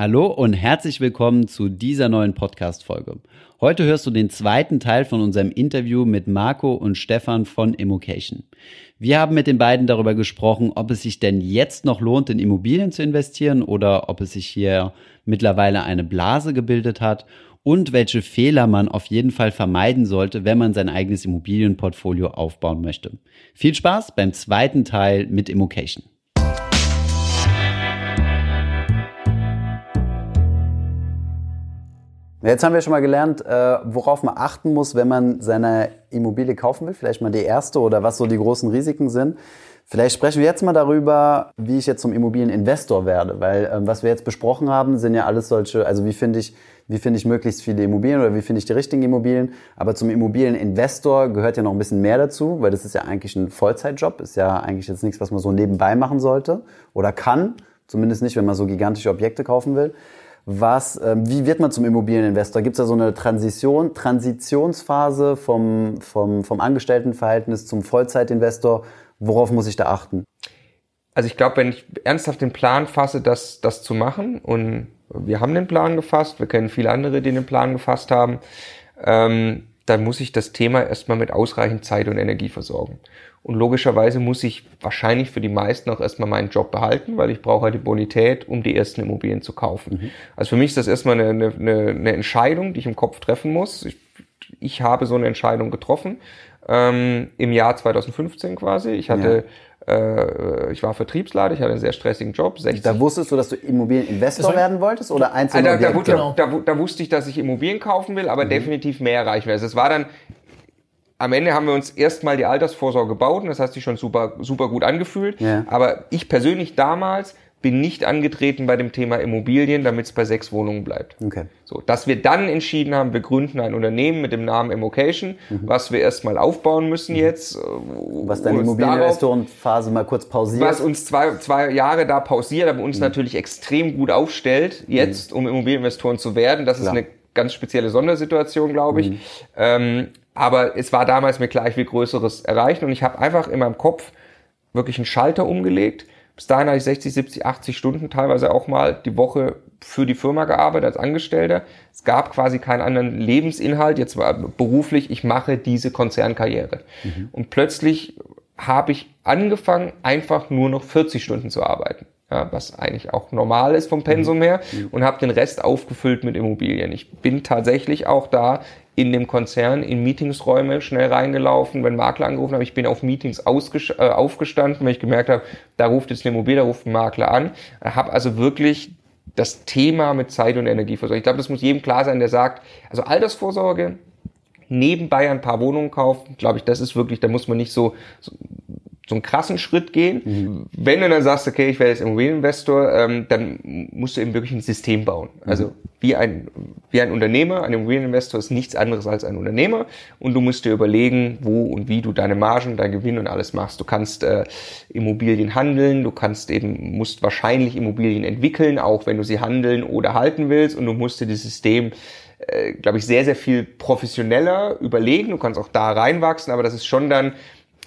Hallo und herzlich willkommen zu dieser neuen Podcast-Folge. Heute hörst du den zweiten Teil von unserem Interview mit Marco und Stefan von Immocation. Wir haben mit den beiden darüber gesprochen, ob es sich denn jetzt noch lohnt, in Immobilien zu investieren oder ob es sich hier mittlerweile eine Blase gebildet hat und welche Fehler man auf jeden Fall vermeiden sollte, wenn man sein eigenes Immobilienportfolio aufbauen möchte. Viel Spaß beim zweiten Teil mit Immocation. Jetzt haben wir schon mal gelernt, äh, worauf man achten muss, wenn man seine Immobilie kaufen will. Vielleicht mal die erste oder was so die großen Risiken sind. Vielleicht sprechen wir jetzt mal darüber, wie ich jetzt zum Immobilieninvestor werde, weil ähm, was wir jetzt besprochen haben, sind ja alles solche, also wie finde ich, wie finde ich möglichst viele Immobilien oder wie finde ich die richtigen Immobilien. Aber zum Immobilieninvestor gehört ja noch ein bisschen mehr dazu, weil das ist ja eigentlich ein Vollzeitjob, ist ja eigentlich jetzt nichts, was man so nebenbei machen sollte oder kann. Zumindest nicht, wenn man so gigantische Objekte kaufen will. Was, ähm, wie wird man zum Immobilieninvestor? Gibt es da so eine Transition, Transitionsphase vom, vom, vom Angestelltenverhältnis zum Vollzeitinvestor? Worauf muss ich da achten? Also ich glaube, wenn ich ernsthaft den Plan fasse, das, das zu machen, und wir haben den Plan gefasst, wir kennen viele andere, die den Plan gefasst haben, ähm, dann muss ich das Thema erstmal mit ausreichend Zeit und Energie versorgen. Und logischerweise muss ich wahrscheinlich für die meisten auch erstmal meinen Job behalten, weil ich brauche halt die Bonität, um die ersten Immobilien zu kaufen. Mhm. Also für mich ist das erstmal eine, eine, eine Entscheidung, die ich im Kopf treffen muss. Ich, ich habe so eine Entscheidung getroffen ähm, im Jahr 2015 quasi. Ich hatte ja. Äh, ich war Vertriebsleiter, ich hatte einen sehr stressigen Job. 60. Da wusstest du, dass du Immobilieninvestor werden wolltest oder einzelne also, da, da, genau. da, da, wusste ich, dass ich Immobilien kaufen will, aber mhm. definitiv mehr erreichen will. Also es war dann am Ende haben wir uns erstmal die Altersvorsorge gebaut und das hat sich schon super, super gut angefühlt. Ja. Aber ich persönlich damals bin nicht angetreten bei dem Thema Immobilien, damit es bei sechs Wohnungen bleibt. Okay. So, dass wir dann entschieden haben, wir gründen ein Unternehmen mit dem Namen Immocation, mhm. was wir erstmal aufbauen müssen mhm. jetzt. Äh, was deine Immobilieninvestorenphase mal kurz pausiert. Was uns zwei, zwei Jahre da pausiert, aber uns mhm. natürlich extrem gut aufstellt, jetzt, mhm. um Immobilieninvestoren zu werden. Das Klar. ist eine ganz spezielle Sondersituation, glaube ich. Mhm. Ähm, aber es war damals mir klar, ich will Größeres erreichen und ich habe einfach in meinem Kopf wirklich einen Schalter umgelegt. Bis dahin habe ich 60, 70, 80 Stunden teilweise auch mal die Woche für die Firma gearbeitet als Angestellter. Es gab quasi keinen anderen Lebensinhalt, jetzt war beruflich, ich mache diese Konzernkarriere. Mhm. Und plötzlich habe ich angefangen, einfach nur noch 40 Stunden zu arbeiten. Ja, was eigentlich auch normal ist vom Pensum mhm. her mhm. und habe den Rest aufgefüllt mit Immobilien. Ich bin tatsächlich auch da in dem Konzern in Meetingsräume schnell reingelaufen, wenn Makler angerufen haben. Ich bin auf Meetings äh, aufgestanden, wenn ich gemerkt habe, da ruft jetzt eine Immobilie, da ruft ein Makler an. Habe also wirklich das Thema mit Zeit und Energie versorgt. Ich glaube, das muss jedem klar sein, der sagt, also Altersvorsorge, nebenbei ein paar Wohnungen kaufen, glaube ich, das ist wirklich, da muss man nicht so, so so einen krassen Schritt gehen. Mhm. Wenn du dann sagst, okay, ich werde jetzt Immobilieninvestor, ähm, dann musst du eben wirklich ein System bauen. Mhm. Also wie ein, wie ein Unternehmer, ein Immobilieninvestor ist nichts anderes als ein Unternehmer und du musst dir überlegen, wo und wie du deine Margen, dein Gewinn und alles machst. Du kannst äh, Immobilien handeln, du kannst eben, musst wahrscheinlich Immobilien entwickeln, auch wenn du sie handeln oder halten willst und du musst dir das System äh, glaube ich, sehr, sehr viel professioneller überlegen. Du kannst auch da reinwachsen, aber das ist schon dann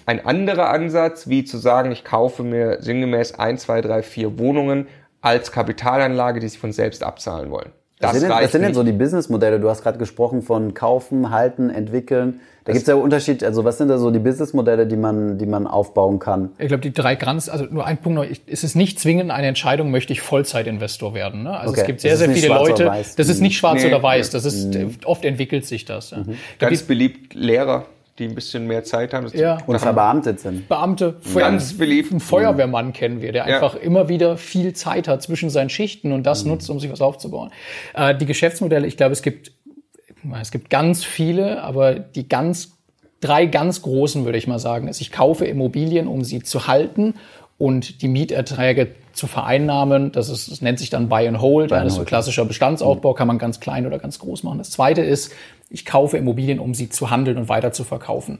ein anderer Ansatz, wie zu sagen, ich kaufe mir sinngemäß ein, zwei, drei, vier Wohnungen als Kapitalanlage, die sich von selbst abzahlen wollen. Das was sind, denn, was sind denn so die Businessmodelle? Du hast gerade gesprochen von kaufen, halten, entwickeln. Da gibt es ja Unterschied. Also was sind da so die Businessmodelle, die man, die man aufbauen kann? Ich glaube, die drei ganz, also nur ein Punkt noch, ist es nicht zwingend eine Entscheidung, möchte ich Vollzeitinvestor werden. Ne? Also okay. es gibt sehr, sehr viele Leute. Das ist nicht schwarz nee, oder weiß. Das ist mhm. oft entwickelt sich das. Ja. Mhm. Ganz beliebt Lehrer die ein bisschen mehr Zeit haben. Ja. Und verbeamtet sind. Beamte. Ganz beliebt. Einen Feuerwehrmann kennen wir, der ja. einfach immer wieder viel Zeit hat zwischen seinen Schichten und das mhm. nutzt, um sich was aufzubauen. Äh, die Geschäftsmodelle, ich glaube, es gibt, es gibt ganz viele, aber die ganz, drei ganz großen, würde ich mal sagen, ist, ich kaufe Immobilien, um sie zu halten und die Mieterträge zu vereinnahmen. Das, ist, das nennt sich dann Buy and Hold. Buy and das ist so klassischer Bestandsaufbau, mhm. kann man ganz klein oder ganz groß machen. Das zweite ist, ich kaufe Immobilien, um sie zu handeln und weiter zu verkaufen.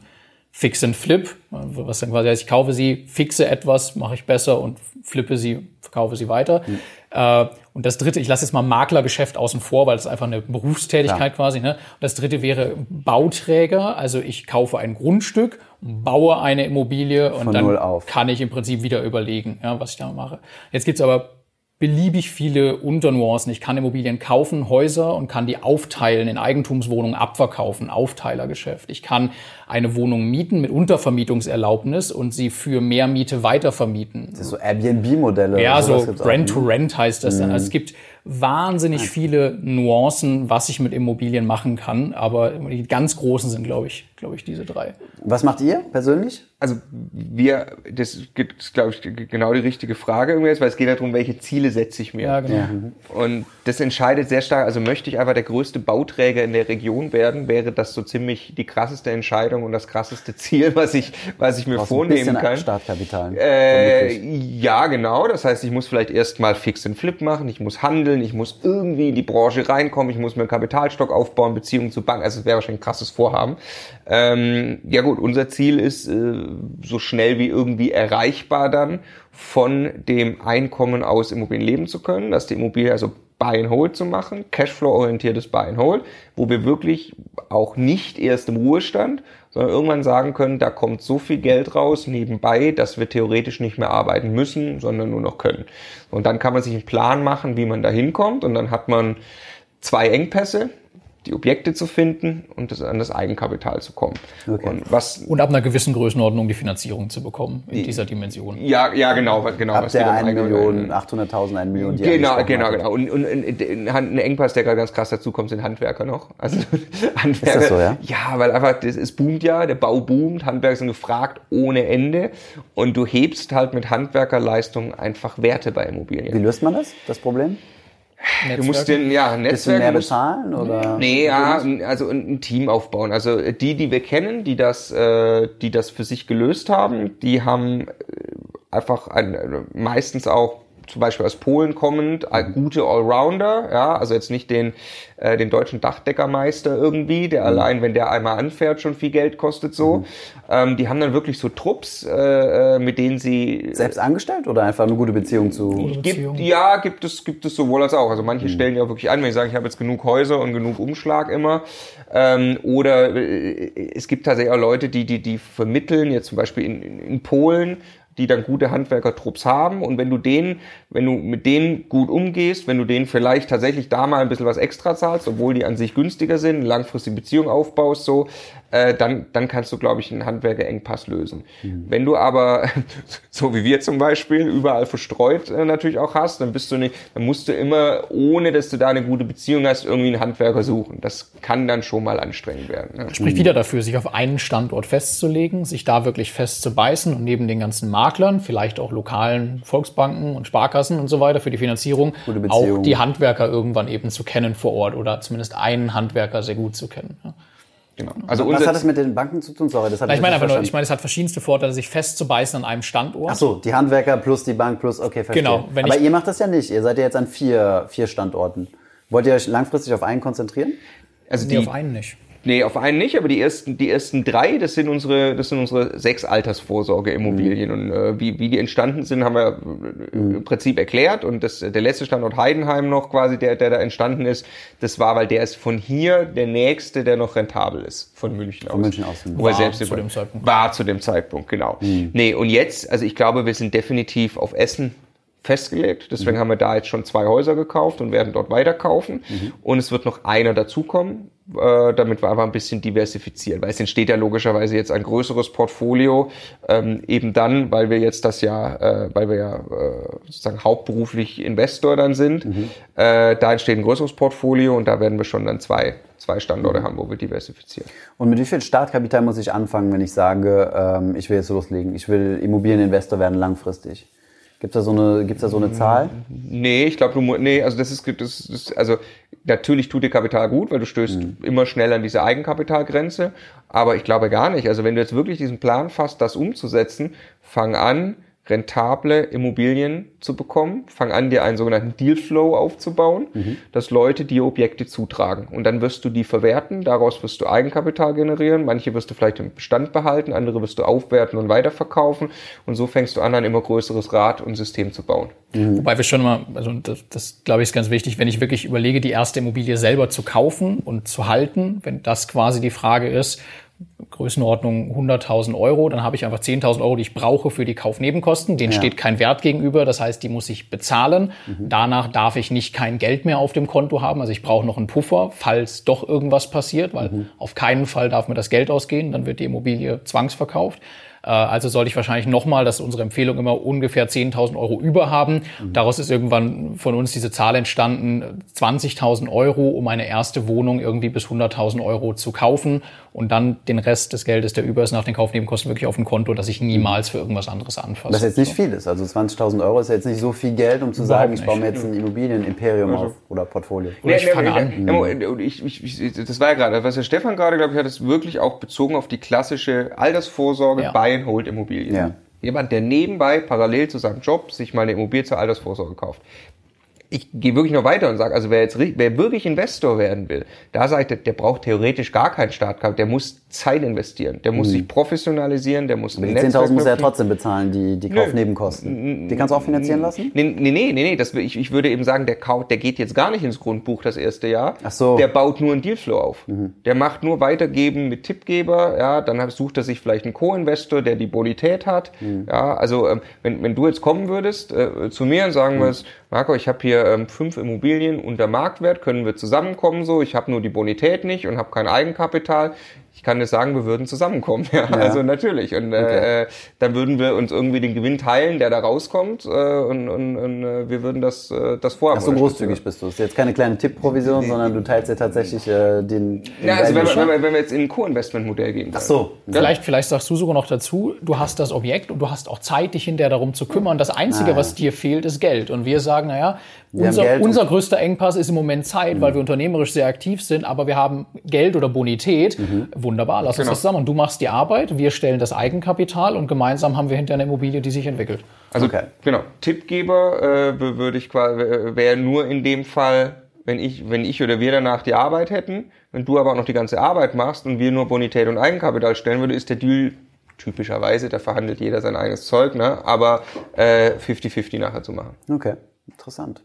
Fix and Flip, was dann quasi heißt, ich kaufe sie, fixe etwas, mache ich besser und flippe sie, verkaufe sie weiter. Mhm. Äh, und das dritte, ich lasse jetzt mal Maklergeschäft außen vor, weil das ist einfach eine Berufstätigkeit ja. quasi. Ne? Und das dritte wäre Bauträger, also ich kaufe ein Grundstück, baue eine Immobilie und Von dann kann ich im Prinzip wieder überlegen, ja, was ich da mache. Jetzt gibt's aber beliebig viele Unternuancen. Ich kann Immobilien kaufen, Häuser und kann die aufteilen in Eigentumswohnungen abverkaufen, Aufteilergeschäft. Ich kann eine Wohnung mieten mit Untervermietungserlaubnis und sie für mehr Miete weitervermieten. Das ist so Airbnb-Modelle. Ja, so Rent-to-Rent heißt das dann. Also es gibt wahnsinnig viele Nuancen, was ich mit Immobilien machen kann, aber die ganz großen sind, glaube ich, glaube ich, diese drei. Was macht ihr persönlich? Also wir, das ist, glaube ich, genau die richtige Frage irgendwie, weil es geht darum, welche Ziele setze ich mir. Ja, genau. Ja. Und das entscheidet sehr stark, also möchte ich einfach der größte Bauträger in der Region werden, wäre das so ziemlich die krasseste Entscheidung und das krasseste Ziel, was ich, was ich mir vornehmen kann. Startkapital. Äh, ja, genau. Das heißt, ich muss vielleicht erstmal fix and flip machen, ich muss handeln, ich muss irgendwie in die Branche reinkommen, ich muss mir einen Kapitalstock aufbauen, Beziehungen zu Banken. Also es wäre wahrscheinlich ein krasses Vorhaben. Ähm, ja gut, unser Ziel ist äh, so schnell wie irgendwie erreichbar dann von dem Einkommen aus Immobilien leben zu können, dass die Immobilie also Buy and Hold zu machen, Cashflow-orientiertes Buy and Hold, wo wir wirklich auch nicht erst im Ruhestand, sondern irgendwann sagen können, da kommt so viel Geld raus nebenbei, dass wir theoretisch nicht mehr arbeiten müssen, sondern nur noch können. Und dann kann man sich einen Plan machen, wie man da hinkommt und dann hat man zwei Engpässe, die Objekte zu finden und das, an das Eigenkapital zu kommen. Okay. Und, was, und ab einer gewissen Größenordnung die Finanzierung zu bekommen in dieser Dimension. Ja, ja, genau. genau ab der 1 Million, 800.000, 1 Million. Die genau, genau, genau. Und, und, und ein Engpass, der gerade ganz krass dazu kommt, sind Handwerker noch. Also Handwerker. Ist das so, ja? Ja, weil einfach, das, es boomt ja, der Bau boomt, Handwerker sind gefragt ohne Ende und du hebst halt mit Handwerkerleistung einfach Werte bei Immobilien. Wie löst man das, das Problem? Netzwerke? Du musst den, ja, Netzwerk. mehr bezahlen oder? Nee, ja, also ein Team aufbauen. Also die, die wir kennen, die das, äh, die das für sich gelöst haben, die haben äh, einfach ein, meistens auch zum Beispiel aus Polen kommend, äh, gute Allrounder, ja, also jetzt nicht den, äh, den deutschen Dachdeckermeister irgendwie, der mhm. allein, wenn der einmal anfährt, schon viel Geld kostet so. Mhm. Ähm, die haben dann wirklich so Trupps, äh, äh mit denen sie... Selbst angestellt oder einfach eine gute Beziehung zu... Gute Beziehung. Gibt, ja, gibt es, gibt es sowohl als auch. Also manche mhm. stellen ja wirklich an, wenn ich sage, ich habe jetzt genug Häuser und genug Umschlag immer. Ähm, oder äh, es gibt tatsächlich auch Leute, die, die, die vermitteln, jetzt zum Beispiel in, in Polen, die dann gute Handwerkertrupps haben. Und wenn du denen, wenn du mit denen gut umgehst, wenn du denen vielleicht tatsächlich da mal ein bisschen was extra zahlst, obwohl die an sich günstiger sind, langfristige Beziehung aufbaust, so, äh, dann, dann kannst du, glaube ich, einen Handwerkerengpass lösen. Mhm. Wenn du aber, so wie wir zum Beispiel, überall verstreut äh, natürlich auch hast, dann bist du nicht, dann musst du immer, ohne dass du da eine gute Beziehung hast, irgendwie einen Handwerker suchen. Das kann dann schon mal anstrengend werden. Ne? Spricht wieder dafür, sich auf einen Standort festzulegen, sich da wirklich festzubeißen und neben den ganzen Maklern, vielleicht auch lokalen Volksbanken und Sparkassen und so weiter für die Finanzierung, auch die Handwerker irgendwann eben zu kennen vor Ort oder zumindest einen Handwerker sehr gut zu kennen. Ja. Genau. Also was hat das mit den Banken zu tun? Sorry, das hat ich meine einfach nur, ich meine, es hat verschiedenste Vorteile, sich festzubeißen an einem Standort. Ach so, die Handwerker plus die Bank plus, okay, verstehe. Genau. Wenn Aber ihr macht das ja nicht. Ihr seid ja jetzt an vier, vier Standorten. Wollt ihr euch langfristig auf einen konzentrieren? Also nee, die, auf einen nicht. Nee, auf einen nicht, aber die ersten, die ersten drei, das sind unsere, das sind unsere sechs Altersvorsorgeimmobilien. Mhm. Und äh, wie, wie die entstanden sind, haben wir äh, mhm. im Prinzip erklärt. Und das, der letzte Standort Heidenheim noch quasi, der, der da entstanden ist, das war, weil der ist von hier der nächste, der noch rentabel ist, von München aus. Von München aus. Wo er selbst zu dem Zeitpunkt. War zu dem Zeitpunkt, genau. Mhm. Nee, und jetzt, also ich glaube, wir sind definitiv auf Essen festgelegt. Deswegen mhm. haben wir da jetzt schon zwei Häuser gekauft und werden dort weiter kaufen. Mhm. Und es wird noch einer dazukommen, äh, damit wir einfach ein bisschen diversifizieren. Weil es entsteht ja logischerweise jetzt ein größeres Portfolio, ähm, eben dann, weil wir jetzt das ja, äh, weil wir ja äh, sozusagen hauptberuflich Investor dann sind. Mhm. Äh, da entsteht ein größeres Portfolio und da werden wir schon dann zwei zwei Standorte mhm. haben, wo wir diversifizieren. Und mit wie viel Startkapital muss ich anfangen, wenn ich sage, ähm, ich will jetzt loslegen, ich will Immobilieninvestor werden langfristig? Gibt es da so eine, gibt's da so eine Zahl? Nee, ich glaube, du nee, also das ist, das ist, also natürlich tut dir Kapital gut, weil du stößt mhm. immer schnell an diese Eigenkapitalgrenze. Aber ich glaube gar nicht. Also wenn du jetzt wirklich diesen Plan fasst, das umzusetzen, fang an, rentable Immobilien zu bekommen. Fang an, dir einen sogenannten Dealflow aufzubauen, mhm. dass Leute dir Objekte zutragen. Und dann wirst du die verwerten, daraus wirst du Eigenkapital generieren. Manche wirst du vielleicht im Bestand behalten, andere wirst du aufwerten und weiterverkaufen. Und so fängst du an, ein immer größeres Rad und System zu bauen. Mhm. Wobei wir schon mal, also das, das glaube ich ist ganz wichtig, wenn ich wirklich überlege, die erste Immobilie selber zu kaufen und zu halten, wenn das quasi die Frage ist, Größenordnung 100.000 Euro, dann habe ich einfach 10.000 Euro, die ich brauche für die Kaufnebenkosten. Denen ja. steht kein Wert gegenüber, das heißt, die muss ich bezahlen. Mhm. Danach darf ich nicht kein Geld mehr auf dem Konto haben, also ich brauche noch einen Puffer, falls doch irgendwas passiert, weil mhm. auf keinen Fall darf mir das Geld ausgehen, dann wird die Immobilie zwangsverkauft. Äh, also sollte ich wahrscheinlich nochmal, das ist unsere Empfehlung, immer ungefähr 10.000 Euro über haben. Mhm. Daraus ist irgendwann von uns diese Zahl entstanden, 20.000 Euro, um eine erste Wohnung irgendwie bis 100.000 Euro zu kaufen und dann den Rest des Geldes, der über ist, nach den Kaufnebenkosten wirklich auf ein Konto, dass ich niemals für irgendwas anderes anfasse. Was jetzt nicht viel ist. Also 20.000 Euro ist jetzt nicht so viel Geld, um zu sagen, ich baue mir jetzt ein Immobilienimperium also. auf oder Portfolio. Oder ich fange an. Ich, ich, ich, das war ja gerade, was der Stefan gerade, glaube ich, hat es wirklich auch bezogen auf die klassische Altersvorsorge ja. Buy and Hold Immobilien. Ja. Jemand, der nebenbei parallel zu seinem Job sich mal eine Immobilie zur Altersvorsorge kauft ich gehe wirklich noch weiter und sage, also wer jetzt wer wirklich Investor werden will, da sage ich, der braucht theoretisch gar keinen Startkapital, der muss Zeit investieren, der muss mhm. sich professionalisieren, der muss Die 10.000 muss er ja trotzdem bezahlen, die, die Kaufnebenkosten. Die kannst du auch finanzieren lassen? Nee, nee, nee, nee, das, ich, ich würde eben sagen, der, Kauf, der geht jetzt gar nicht ins Grundbuch das erste Jahr. Ach so. Der baut nur einen Dealflow auf. Mhm. Der macht nur Weitergeben mit Tippgeber, ja, dann sucht er sich vielleicht einen Co-Investor, der die Bonität hat. Mhm. Ja, also ähm, wenn, wenn du jetzt kommen würdest äh, zu mir und sagen mhm. würdest, Marco, ich habe hier ähm, fünf Immobilien unter Marktwert, können wir zusammenkommen so, ich habe nur die Bonität nicht und habe kein Eigenkapital kann dir sagen, wir würden zusammenkommen. Ja, ja. also natürlich. Und okay. äh, dann würden wir uns irgendwie den Gewinn teilen, der da rauskommt, äh, und, und, und äh, wir würden das, äh, das vorhaben. Ach so großzügig bist du. Das ist jetzt keine kleine Tippprovision, nee. sondern du teilst ja tatsächlich äh, den, den. Ja, also wenn wir, wenn, wenn wir jetzt in ein Co-Investment-Modell gehen. Ach so. Ja? Vielleicht, vielleicht sagst du sogar noch dazu, du hast das Objekt und du hast auch Zeit, dich hinterher darum zu kümmern. Das Einzige, ah, was dir fehlt, ist Geld. Und wir sagen, naja, unser, unser größter Engpass ist im Moment Zeit, mhm. weil wir unternehmerisch sehr aktiv sind, aber wir haben Geld oder Bonität. Mhm. Wunderbar, lass genau. uns das zusammen. Und du machst die Arbeit, wir stellen das Eigenkapital und gemeinsam haben wir hinter eine Immobilie, die sich entwickelt. Also okay. genau, Tippgeber äh, würde ich quasi wäre nur in dem Fall, wenn ich, wenn ich oder wir danach die Arbeit hätten, wenn du aber auch noch die ganze Arbeit machst und wir nur Bonität und Eigenkapital stellen würde, ist der Deal typischerweise, da verhandelt jeder sein eigenes Zeug, ne? aber 50-50 äh, nachher zu machen. Okay, interessant.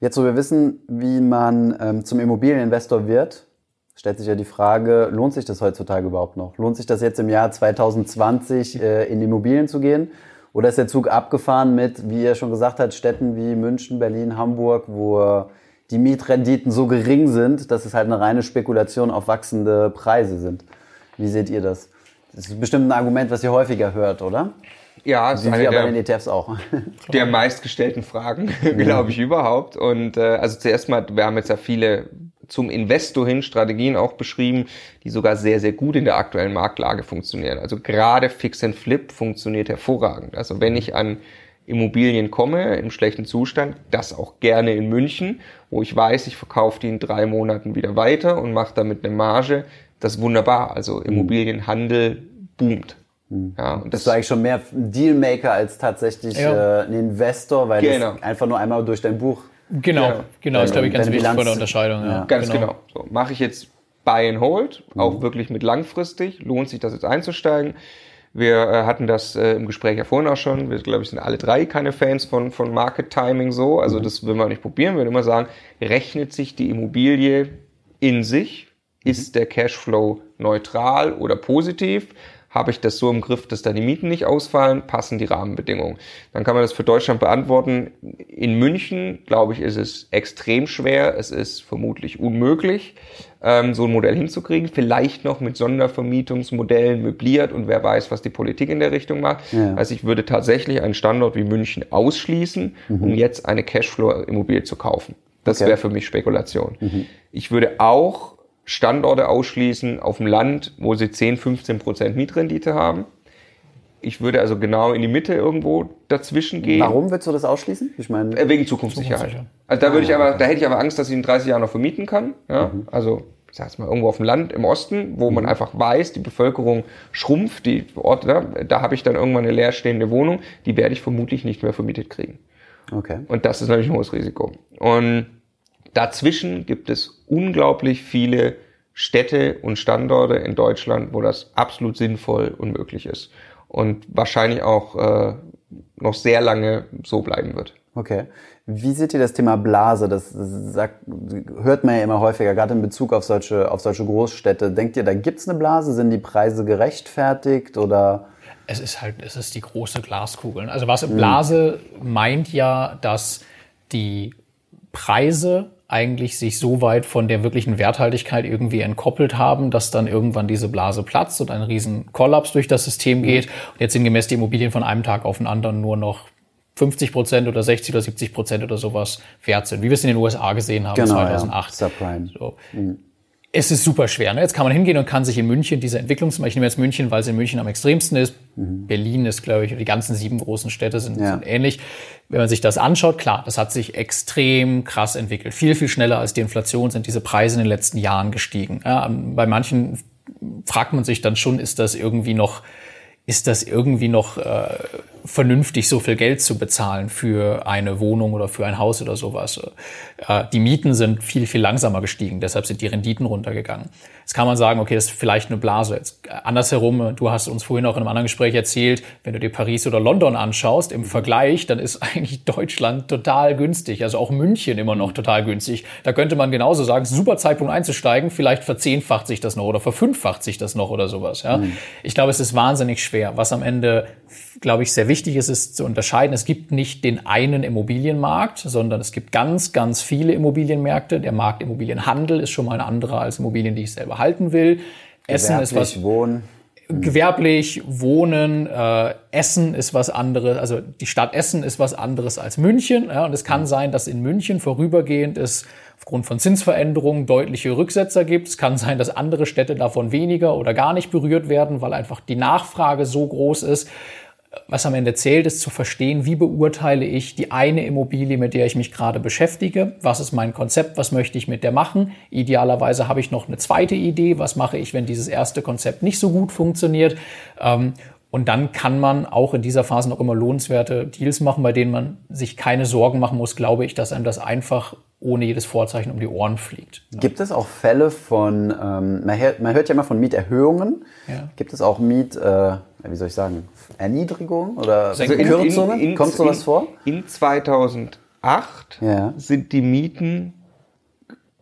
Jetzt, wo wir wissen, wie man ähm, zum Immobilieninvestor wird, stellt sich ja die Frage, lohnt sich das heutzutage überhaupt noch? Lohnt sich das jetzt im Jahr 2020 äh, in Immobilien zu gehen? Oder ist der Zug abgefahren mit, wie ihr schon gesagt habt, Städten wie München, Berlin, Hamburg, wo die Mietrenditen so gering sind, dass es halt eine reine Spekulation auf wachsende Preise sind? Wie seht ihr das? Das ist bestimmt ein Argument, was ihr häufiger hört, oder? Ja, es ist eine der, den ETFs auch. der meistgestellten Fragen, glaube ich, überhaupt. Und äh, also zuerst mal, wir haben jetzt ja viele zum Investor hin Strategien auch beschrieben, die sogar sehr, sehr gut in der aktuellen Marktlage funktionieren. Also gerade Fix and Flip funktioniert hervorragend. Also wenn ich an Immobilien komme im schlechten Zustand, das auch gerne in München, wo ich weiß, ich verkaufe die in drei Monaten wieder weiter und mache damit eine Marge, das ist wunderbar. Also mhm. Immobilienhandel boomt. Mhm. Ja, und das du eigentlich schon mehr ein Dealmaker als tatsächlich ja. äh, ein Investor, weil genau. das einfach nur einmal durch dein Buch Genau, ja. genau, das ist glaube ich ganz wichtig bei der Unterscheidung. Ja. Ganz genau. genau. So, Mache ich jetzt Buy and Hold, mhm. auch wirklich mit langfristig, lohnt sich das jetzt einzusteigen. Wir äh, hatten das äh, im Gespräch ja vorhin auch schon. Wir, glaube ich, sind alle drei keine Fans von, von Market Timing so. Also mhm. das will man nicht probieren. Wir würden immer sagen, rechnet sich die Immobilie in sich? Ist mhm. der Cashflow neutral oder positiv? Habe ich das so im Griff, dass da die Mieten nicht ausfallen? Passen die Rahmenbedingungen? Dann kann man das für Deutschland beantworten. In München, glaube ich, ist es extrem schwer. Es ist vermutlich unmöglich, ähm, so ein Modell hinzukriegen. Vielleicht noch mit Sondervermietungsmodellen möbliert und wer weiß, was die Politik in der Richtung macht. Ja. Also ich würde tatsächlich einen Standort wie München ausschließen, mhm. um jetzt eine Cashflow-Immobilie zu kaufen. Das okay. wäre für mich Spekulation. Mhm. Ich würde auch Standorte ausschließen auf dem Land, wo sie 10, 15 Prozent Mietrendite haben. Ich würde also genau in die Mitte irgendwo dazwischen gehen. Warum würdest du das ausschließen? Ich meine äh, wegen Zukunftssicherheit. Also da würde ich aber, da hätte ich aber Angst, dass ich in 30 Jahren noch vermieten kann. Ja? Mhm. Also ich sag mal irgendwo auf dem Land im Osten, wo man mhm. einfach weiß, die Bevölkerung schrumpft, die Orte, da, da habe ich dann irgendwann eine leerstehende Wohnung, die werde ich vermutlich nicht mehr vermietet kriegen. Okay. Und das ist natürlich ein hohes Risiko. Und Dazwischen gibt es unglaublich viele Städte und Standorte in Deutschland, wo das absolut sinnvoll und möglich ist. Und wahrscheinlich auch äh, noch sehr lange so bleiben wird. Okay. Wie seht ihr das Thema Blase? Das sagt, hört man ja immer häufiger, gerade in Bezug auf solche, auf solche Großstädte. Denkt ihr, da gibt's eine Blase? Sind die Preise gerechtfertigt oder? Es ist halt, es ist die große Glaskugel. Also was Blase meint ja, dass die Preise eigentlich sich so weit von der wirklichen Werthaltigkeit irgendwie entkoppelt haben, dass dann irgendwann diese Blase platzt und ein riesen Kollaps durch das System geht. Und jetzt sind gemäß die Immobilien von einem Tag auf den anderen nur noch 50 Prozent oder 60 oder 70 Prozent oder sowas wert sind, wie wir es in den USA gesehen haben genau, 2008. Ja. Subprime. So. Mhm. Es ist super schwer. Ne? Jetzt kann man hingehen und kann sich in München diese Entwicklungs... Ich nehme jetzt München, weil es in München am extremsten ist. Mhm. Berlin ist, glaube ich, die ganzen sieben großen Städte sind, ja. sind ähnlich. Wenn man sich das anschaut, klar, das hat sich extrem krass entwickelt. Viel, viel schneller als die Inflation sind diese Preise in den letzten Jahren gestiegen. Ja, bei manchen fragt man sich dann schon, ist das irgendwie noch ist das irgendwie noch äh, vernünftig, so viel Geld zu bezahlen für eine Wohnung oder für ein Haus oder sowas. Äh, die Mieten sind viel, viel langsamer gestiegen, deshalb sind die Renditen runtergegangen. Jetzt kann man sagen, okay, das ist vielleicht eine Blase. Jetzt, äh, andersherum, du hast uns vorhin auch in einem anderen Gespräch erzählt, wenn du dir Paris oder London anschaust, im Vergleich, dann ist eigentlich Deutschland total günstig, also auch München immer noch total günstig. Da könnte man genauso sagen, super Zeitpunkt einzusteigen, vielleicht verzehnfacht sich das noch oder verfünffacht sich das noch oder sowas. Ja? Mhm. Ich glaube, es ist wahnsinnig schwer. Was am Ende glaube ich, sehr wichtig ist, ist zu unterscheiden. Es gibt nicht den einen Immobilienmarkt, sondern es gibt ganz, ganz viele Immobilienmärkte. Der Markt Immobilienhandel ist schon mal ein anderer als Immobilien, die ich selber halten will. Essen ist was. Wohnen. Gewerblich, Wohnen, äh, Essen ist was anderes, also die Stadt Essen ist was anderes als München. Ja, und es kann sein, dass in München vorübergehend es aufgrund von Zinsveränderungen deutliche Rücksetzer gibt. Es kann sein, dass andere Städte davon weniger oder gar nicht berührt werden, weil einfach die Nachfrage so groß ist was am Ende zählt, ist zu verstehen, wie beurteile ich die eine Immobilie, mit der ich mich gerade beschäftige. Was ist mein Konzept? Was möchte ich mit der machen? Idealerweise habe ich noch eine zweite Idee. Was mache ich, wenn dieses erste Konzept nicht so gut funktioniert? Ähm, und dann kann man auch in dieser Phase noch immer lohnenswerte Deals machen, bei denen man sich keine Sorgen machen muss, glaube ich, dass einem das einfach ohne jedes Vorzeichen um die Ohren fliegt. Gibt es auch Fälle von, ähm, man, hört, man, hört, ja immer von Mieterhöhungen. Ja. Gibt es auch Miet, äh, wie soll ich sagen, Erniedrigung oder also Kürzungen? In, in, Kommt sowas in, vor? In 2008 ja. sind die Mieten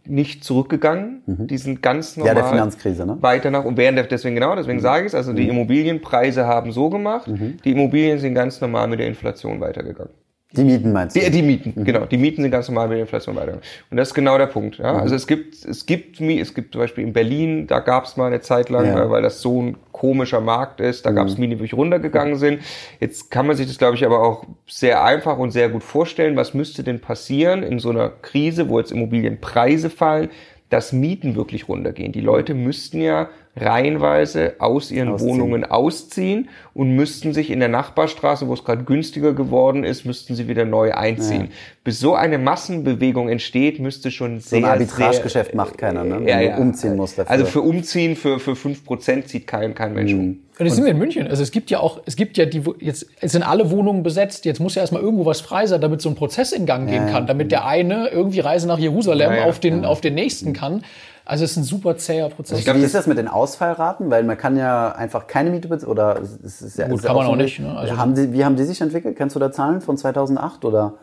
nicht zurückgegangen. Mhm. Die sind ganz normal. Ja, der Finanzkrise, ne? Weiter nach, und während der, deswegen genau, deswegen mhm. sage ich es, also die mhm. Immobilienpreise haben so gemacht, mhm. die Immobilien sind ganz normal mit der Inflation weitergegangen. Die Mieten meinst du? Die, die Mieten, mhm. genau. Die Mieten sind ganz normal mit der Inflation weiter. Und das ist genau der Punkt. Ja? Mhm. Also es gibt, es gibt, es gibt zum Beispiel in Berlin, da gab es mal eine Zeit lang, ja. weil das so ein komischer Markt ist, da mhm. gab es Mieten, die wirklich runtergegangen sind. Jetzt kann man sich das, glaube ich, aber auch sehr einfach und sehr gut vorstellen. Was müsste denn passieren in so einer Krise, wo jetzt Immobilienpreise fallen, dass Mieten wirklich runtergehen? Die Leute müssten ja reihenweise aus ihren ausziehen. Wohnungen ausziehen und müssten sich in der Nachbarstraße, wo es gerade günstiger geworden ist, müssten sie wieder neu einziehen. Ja. Bis so eine Massenbewegung entsteht, müsste schon sehr, so ein Arbitragegeschäft macht keiner, ne? Wenn ja, ja. umziehen muss dafür. Also für Umziehen für, für fünf Prozent zieht kein, kein Mensch mhm. um. Und jetzt sind wir in München. Also es gibt ja auch, es gibt ja die, jetzt sind alle Wohnungen besetzt. Jetzt muss ja erstmal irgendwo was frei sein, damit so ein Prozess in Gang gehen kann, damit der eine irgendwie Reise nach Jerusalem auf den, auf den nächsten kann. Also es ist ein super zäher Prozess. Ich glaub, Wie ist das mit den Ausfallraten? Weil man kann ja einfach keine Miete bezahlen oder es ist ja Gut, kann man auch nicht. Ne? Also haben die, wie haben die sich entwickelt? Kennst du da Zahlen von 2008 oder?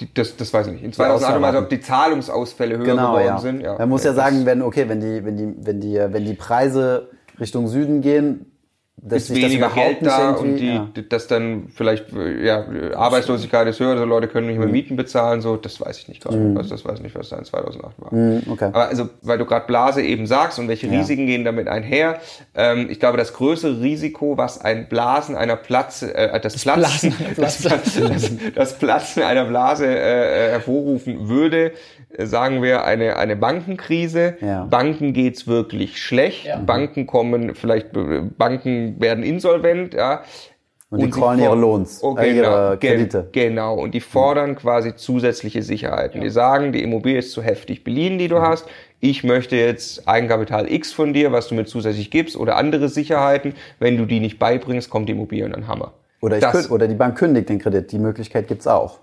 Die, das, das weiß ich nicht. In 2008 also ob die Zahlungsausfälle höher genau, geworden ja. sind. Ja. Man muss ja sagen, wenn okay, wenn die wenn die wenn die wenn die Preise Richtung Süden gehen, ist weniger Geld da und die, ja. das dann vielleicht, ja, Arbeitslosigkeit ist höher, also Leute können nicht mehr mhm. Mieten bezahlen, so, das weiß ich nicht gerade. Mhm. Also das weiß ich nicht, was da in 2008 war. Mhm, okay. Aber also, weil du gerade Blase eben sagst und welche ja. Risiken gehen damit einher, ähm, ich glaube, das größere Risiko, was ein Blasen einer Platze, äh, das, das Platzen, das, das, das, Platzen einer Blase äh, hervorrufen würde, äh, sagen wir, eine, eine Bankenkrise. Ja. Banken geht's wirklich schlecht. Ja. Banken kommen, vielleicht Banken werden insolvent, ja. Und, und die callen ihre Lohns, oh, äh, genau, ihre Kredite. Genau, und die fordern quasi zusätzliche Sicherheiten. Ja. Die sagen, die Immobilie ist zu heftig beliehen, die du mhm. hast. Ich möchte jetzt Eigenkapital X von dir, was du mir zusätzlich gibst, oder andere Sicherheiten. Wenn du die nicht beibringst, kommt die Immobilie und dann Hammer. Oder, ich das, oder die Bank kündigt den Kredit. Die Möglichkeit gibt's auch.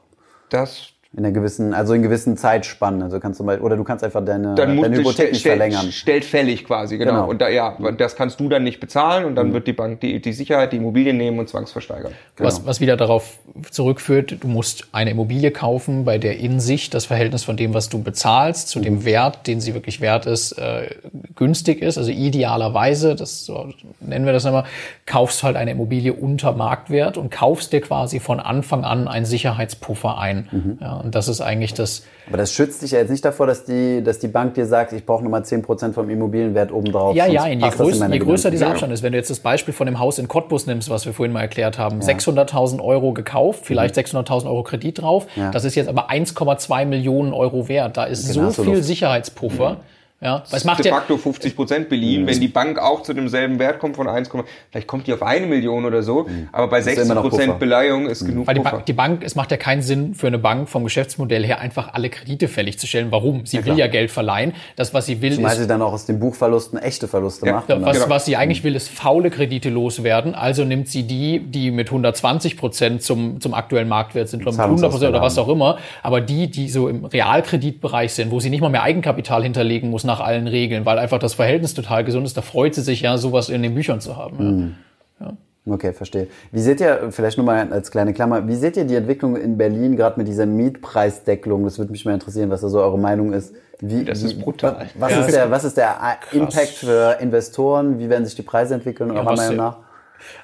Das In einer gewissen, also in gewissen Zeitspannen. Also kannst du mal, oder du kannst einfach deine, dann deine Hypothek nicht verlängern. Stellt fällig quasi, genau. genau. Und da, ja, das kannst du dann nicht bezahlen und dann mhm. wird die Bank die, die Sicherheit, die Immobilie nehmen und zwangsversteigern. Genau. Was, was wieder darauf zurückführt, du musst eine Immobilie kaufen, bei der in sich das Verhältnis von dem, was du bezahlst, zu mhm. dem Wert, den sie wirklich wert ist, äh, günstig ist. Also idealerweise, das so nennen wir das immer, kaufst halt eine Immobilie unter Marktwert und kaufst dir quasi von Anfang an einen Sicherheitspuffer ein. Mhm. Ja, und das ist eigentlich das. Aber das schützt dich ja jetzt nicht davor, dass die, dass die Bank dir sagt, ich brauche nochmal 10% vom Immobilienwert obendrauf. Ja, ja, je, größer, je größer dieser Abstand ist. Wenn du jetzt das Beispiel von dem Haus in Cottbus nimmst, was wir vorhin mal erklärt haben, ja. 600.000 Euro gekauft, vielleicht mhm. 600.000 Euro Kredit drauf. Ja. Das ist jetzt aber 1,2 Millionen Euro wert. Da ist genau, so viel Sicherheitspuffer. Mhm. Ja, was macht de facto 50 Prozent beliehen, mhm. wenn die Bank auch zu demselben Wert kommt von 1, vielleicht kommt die auf eine Million oder so, mhm. aber bei 60 Prozent Beleihung ist mhm. genug Weil die, ba die, Bank, es macht ja keinen Sinn für eine Bank vom Geschäftsmodell her einfach alle Kredite fällig zu stellen. Warum? Sie ja, will ja Geld verleihen. Das, was sie will, Zumal ist... sie dann auch aus den Buchverlusten echte Verluste ja, macht. Was, genau. was sie eigentlich will, ist faule Kredite loswerden. Also nimmt sie die, die mit 120 Prozent zum, zum aktuellen Marktwert sind, oder mit 100 Prozent oder was auch immer. Aber die, die so im Realkreditbereich sind, wo sie nicht mal mehr Eigenkapital hinterlegen muss nach allen Regeln, weil einfach das Verhältnis total gesund ist. Da freut sie sich ja, sowas in den Büchern zu haben. Mhm. Ja. Okay, verstehe. Wie seht ihr, vielleicht nur mal als kleine Klammer, wie seht ihr die Entwicklung in Berlin gerade mit dieser Mietpreisdeckelung? Das würde mich mal interessieren, was da so eure Meinung ist. Wie, das ist brutal. Was, ja. ist der, was ist der Impact für Investoren? Wie werden sich die Preise entwickeln, eurer ja, Meinung nach?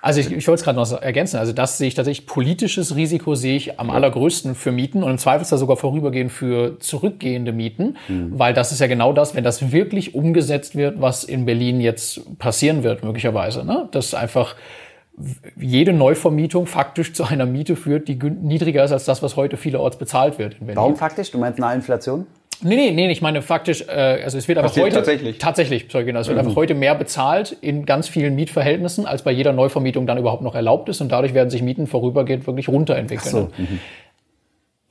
Also ich, ich wollte es gerade noch ergänzen. Also das sehe ich tatsächlich, politisches Risiko sehe ich am allergrößten für Mieten und im Zweifelsfall sogar vorübergehend für zurückgehende Mieten, mhm. weil das ist ja genau das, wenn das wirklich umgesetzt wird, was in Berlin jetzt passieren wird, möglicherweise. Ne? Das einfach jede Neuvermietung faktisch zu einer Miete führt, die niedriger ist als das, was heute vielerorts bezahlt wird in Berlin. Warum faktisch? Du meinst eine Inflation? Nee, nee, nee, ich meine faktisch, äh, also es wird aber heute tatsächlich tatsächlich, sorry, genau, es wird mhm. einfach heute mehr bezahlt in ganz vielen Mietverhältnissen, als bei jeder Neuvermietung dann überhaupt noch erlaubt ist und dadurch werden sich Mieten vorübergehend wirklich runterentwickeln. Ach so. Mhm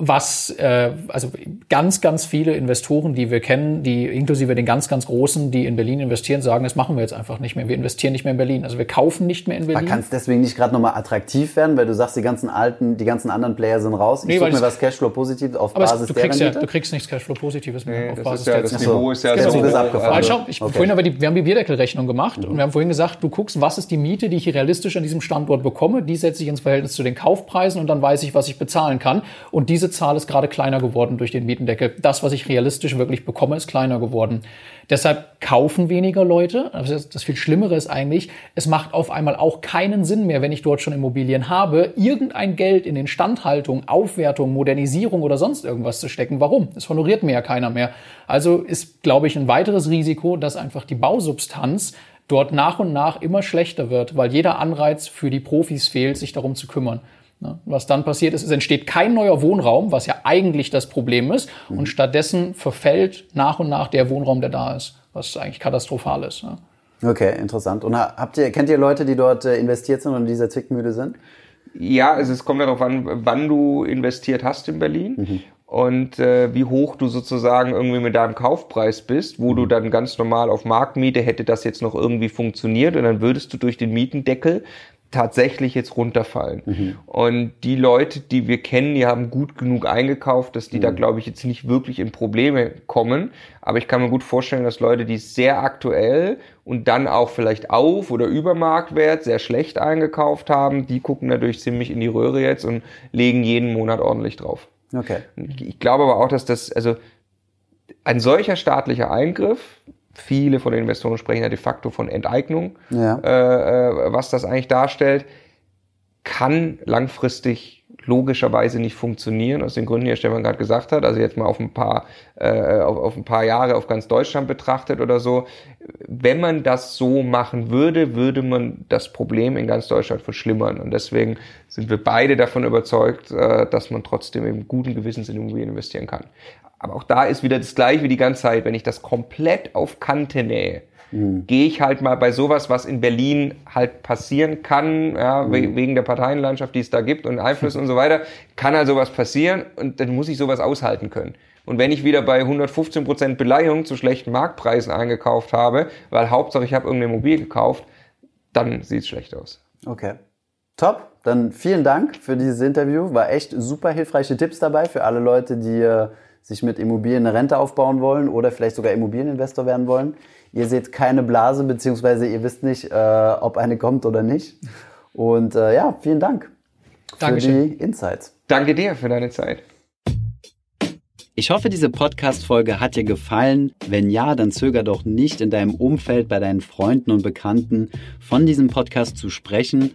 was äh, also ganz ganz viele Investoren, die wir kennen, die inklusive den ganz ganz großen, die in Berlin investieren, sagen, das machen wir jetzt einfach nicht mehr. Wir investieren nicht mehr in Berlin. Also wir kaufen nicht mehr in Berlin. Kann es deswegen nicht gerade nochmal attraktiv werden, weil du sagst, die ganzen alten, die ganzen anderen Player sind raus. Ich nee, suche mir was Cashflow positiv auf Basis es, du kriegst ja, du kriegst nichts Cashflow positives mehr nee, auf Basis ja, Das Niveau ist ja so, so abgefahren. Also, schau, ich, okay. vorhin aber die, wir haben die Bierdeckelrechnung gemacht mhm. und wir haben vorhin gesagt, du guckst, was ist die Miete, die ich realistisch an diesem Standort bekomme, die setze ich ins Verhältnis zu den Kaufpreisen und dann weiß ich, was ich bezahlen kann und diese Zahl ist gerade klein kleiner geworden durch den Mietendeckel. Das, was ich realistisch wirklich bekomme, ist kleiner geworden. Deshalb kaufen weniger Leute. Das viel Schlimmere ist eigentlich, es macht auf einmal auch keinen Sinn mehr, wenn ich dort schon Immobilien habe, irgendein Geld in Instandhaltung, Aufwertung, Modernisierung oder sonst irgendwas zu stecken. Warum? Es honoriert mir ja keiner mehr. Also ist, glaube ich, ein weiteres Risiko, dass einfach die Bausubstanz dort nach und nach immer schlechter wird, weil jeder Anreiz für die Profis fehlt, sich darum zu kümmern. Ne? Was dann passiert ist, es entsteht kein neuer Wohnraum, was ja eigentlich das Problem ist, mhm. und stattdessen verfällt nach und nach der Wohnraum, der da ist, was eigentlich katastrophal ist. Okay, interessant. Und habt ihr, kennt ihr Leute, die dort äh, investiert sind und in dieser Zwickmühle sind? Ja, also es kommt darauf an, wann du investiert hast in Berlin. Mhm und äh, wie hoch du sozusagen irgendwie mit deinem Kaufpreis bist, wo du mhm. dann ganz normal auf Marktmiete hätte das jetzt noch irgendwie funktioniert und dann würdest du durch den Mietendeckel tatsächlich jetzt runterfallen. Mhm. Und die Leute, die wir kennen, die haben gut genug eingekauft, dass die mhm. da, glaube ich, jetzt nicht wirklich in Probleme kommen. Aber ich kann mir gut vorstellen, dass Leute, die sehr aktuell und dann auch vielleicht auf oder über Marktwert sehr schlecht eingekauft haben, die gucken natürlich ziemlich in die Röhre jetzt und legen jeden Monat ordentlich drauf. Okay. Ich glaube aber auch, dass das, also ein solcher staatlicher Eingriff, viele von den Investoren sprechen ja de facto von Enteignung, ja. äh, äh was das eigentlich darstellt, kann langfristig logischerweise nicht funktionieren, aus den Gründen, die Herr Stefan gerade gesagt hat, also jetzt mal auf ein paar, äh, auf, auf ein paar Jahre auf ganz Deutschland betrachtet oder so. Wenn man das so machen würde, würde man das Problem in ganz Deutschland verschlimmern. Und deswegen sind wir beide davon überzeugt, äh, dass man trotzdem im guten Gewissens in Immobilien investieren kann. Aber auch da ist wieder das gleiche wie die ganze Zeit, wenn ich das komplett auf Kante nähe, mhm. gehe ich halt mal bei sowas, was in Berlin halt passieren kann, ja, mhm. wegen der Parteienlandschaft, die es da gibt und Einfluss und so weiter, kann halt sowas passieren und dann muss ich sowas aushalten können. Und wenn ich wieder bei 115 Prozent Beleihung zu schlechten Marktpreisen eingekauft habe, weil Hauptsache ich habe irgendeine Immobilie gekauft, dann sieht es schlecht aus. Okay. Top. Dann vielen Dank für dieses Interview. War echt super hilfreiche Tipps dabei für alle Leute, die äh, sich mit Immobilien eine Rente aufbauen wollen oder vielleicht sogar Immobilieninvestor werden wollen. Ihr seht keine Blase, beziehungsweise ihr wisst nicht, äh, ob eine kommt oder nicht. Und äh, ja, vielen Dank Dankeschön. für die Insights. Danke dir für deine Zeit. Ich hoffe, diese Podcast-Folge hat dir gefallen. Wenn ja, dann zöger doch nicht in deinem Umfeld bei deinen Freunden und Bekannten von diesem Podcast zu sprechen.